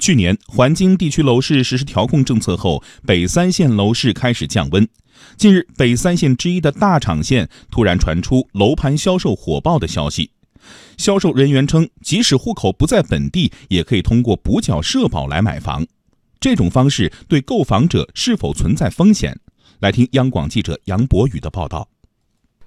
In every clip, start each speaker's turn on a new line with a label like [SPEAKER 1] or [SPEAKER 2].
[SPEAKER 1] 去年，环京地区楼市实施调控政策后，北三县楼市开始降温。近日，北三县之一的大厂县突然传出楼盘销售火爆的消息。销售人员称，即使户口不在本地，也可以通过补缴社保来买房。这种方式对购房者是否存在风险？来听央广记者杨博宇的报道。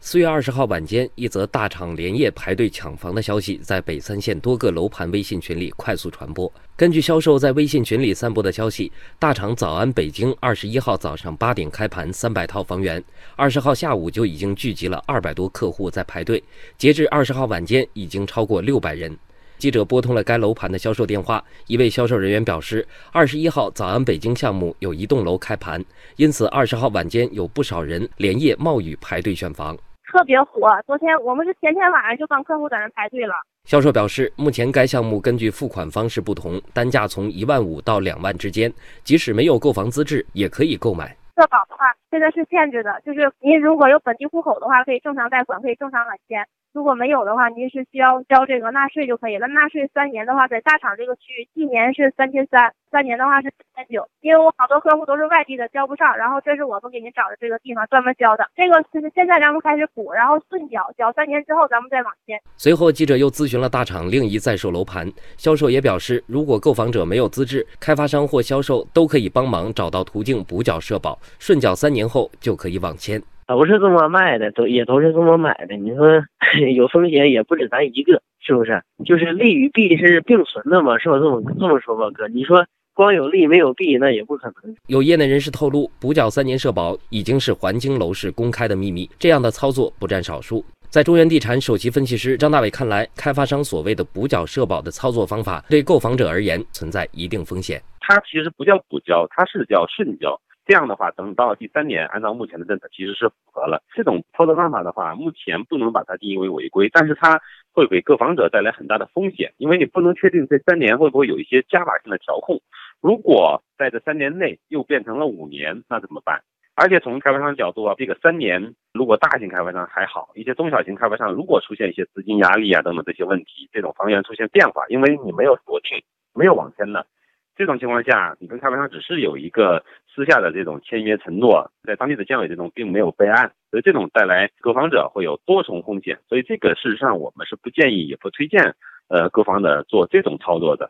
[SPEAKER 2] 四月二十号晚间，一则大厂连夜排队抢房的消息在北三县多个楼盘微信群里快速传播。根据销售在微信群里散播的消息，大厂早安北京二十一号早上八点开盘，三百套房源，二十号下午就已经聚集了二百多客户在排队，截至二十号晚间，已经超过六百人。记者拨通了该楼盘的销售电话，一位销售人员表示，二十一号早安北京项目有一栋楼开盘，因此二十号晚间有不少人连夜冒雨排队选房。
[SPEAKER 3] 特别火，昨天我们是前天晚上就帮客户在那排队了。
[SPEAKER 2] 销售表示，目前该项目根据付款方式不同，单价从一万五到两万之间，即使没有购房资质也可以购买。
[SPEAKER 3] 社保的话，现在是限制的，就是您如果有本地户口的话，可以正常贷款，可以正常返现；如果没有的话，您是需要交这个纳税就可以了。纳税三年的话，在大厂这个区域，一年是三千三。三年的话是四千九，因为我好多客户都是外地的，交不上，然后这是我们给您找的这个地方专门交的。这个就是现在咱们开始补，然后顺缴，缴三年之后咱们再往前。
[SPEAKER 2] 随后，记者又咨询了大厂另一在售楼盘，销售也表示，如果购房者没有资质，开发商或销售都可以帮忙找到途径补缴社保，顺缴三年后就可以网签。
[SPEAKER 4] 都是这么卖的，都也都是这么买的。你说 有风险也不止咱一个，是不是？就是利与弊是并存的嘛，是吧？这么这么说吧，哥，你说。光有利没有弊，那也不可能。
[SPEAKER 2] 有业内人士透露，补缴三年社保已经是环京楼市公开的秘密，这样的操作不占少数。在中原地产首席分析师张大伟看来，开发商所谓的补缴社保的操作方法，对购房者而言存在一定风险。
[SPEAKER 5] 它其实不叫补交，它是叫顺交。这样的话，等到第三年，按照目前的政策，其实是符合了。这种操作方法的话，目前不能把它定义为违规，但是它会给购房者带来很大的风险，因为你不能确定这三年会不会有一些加法性的调控。如果在这三年内又变成了五年，那怎么办？而且从开发商角度啊，这个三年如果大型开发商还好，一些中小型开发商如果出现一些资金压力啊等等这些问题，这种房源出现变化，因为你没有锁定，没有网签的，这种情况下，你跟开发商只是有一个私下的这种签约承诺，在当地的监委这种并没有备案，所以这种带来购房者会有多重风险，所以这个事实上我们是不建议也不推荐，呃，购房者做这种操作的。